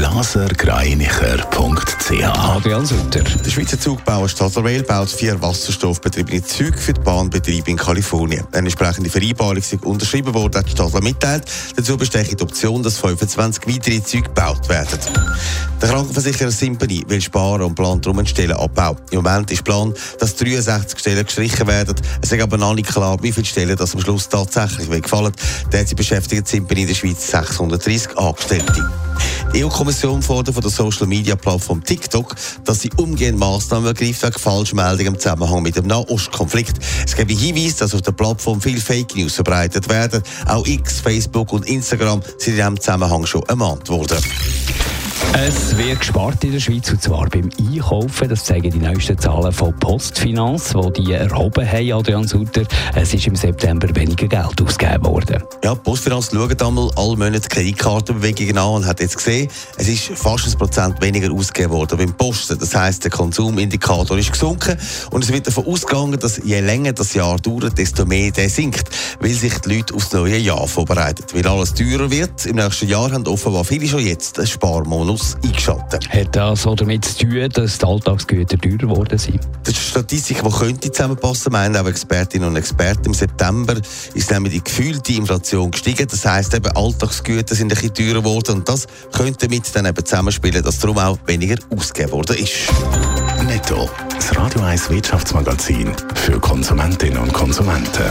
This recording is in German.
blasergreinicher.ch Adrian Sutter. Der Schweizer Zugbauer Stadlerwell baut vier wasserstoffbetriebene Züge für die Bahnbetriebe in Kalifornien. Eine entsprechende Vereinbarung ist unterschrieben worden, hat die Stadler mitteilt. Dazu besteht die Option, dass 25 weitere Züge gebaut werden. Der Krankenversicherer Simpany will sparen und plant darum einen Stellenabbau. Im Moment ist Plan, dass 63 Stellen gestrichen werden. Es ist aber noch nicht klar, wie viele Stellen das am Schluss tatsächlich wegfallen. Derzeit beschäftigt Simpany in der Schweiz 630 Angestellte. Die EU-Kommission fordert von der Social-Media-Plattform TikTok, dass sie umgehend Massnahmen ergreift wegen Falschmeldungen im Zusammenhang mit dem Nahostkonflikt. Es gibt Hinweise, dass auf der Plattform viel Fake News verbreitet werden. Auch X, Facebook und Instagram sind in diesem Zusammenhang schon ermahnt worden. Es wird gespart in der Schweiz, und zwar beim Einkaufen. Das zeigen die neuesten Zahlen von Postfinanz, die die erhoben haben, Adrian Sutter. Es ist im September weniger Geld ausgegeben worden. Ja, Postfinanz schaut einmal alle Monate Kreditkartenbewegungen an und hat jetzt gesehen, es ist fast ein Prozent weniger ausgegeben worden beim Posten. Das heisst, der Konsumindikator ist gesunken und es wird davon ausgegangen, dass je länger das Jahr dauert, desto mehr der sinkt, weil sich die Leute aufs neue Jahr vorbereiten. Weil alles teurer wird, im nächsten Jahr haben offenbar viele schon jetzt einen Sparmodus Plus eingeschaltet. Hat das so damit zu tun, dass die Alltagsgüter teurer geworden sind? Das ist eine Statistik, die könnte zusammenpassen, meinen auch Expertinnen und Experten. Im September ist nämlich die gefühlte Inflation gestiegen. Das heisst, eben Alltagsgüter sind ein bisschen teurer geworden und das könnte mit dann eben zusammenspielen, dass darum auch weniger ausgegeben worden ist. Netto, das Radio 1 Wirtschaftsmagazin für Konsumentinnen und Konsumenten.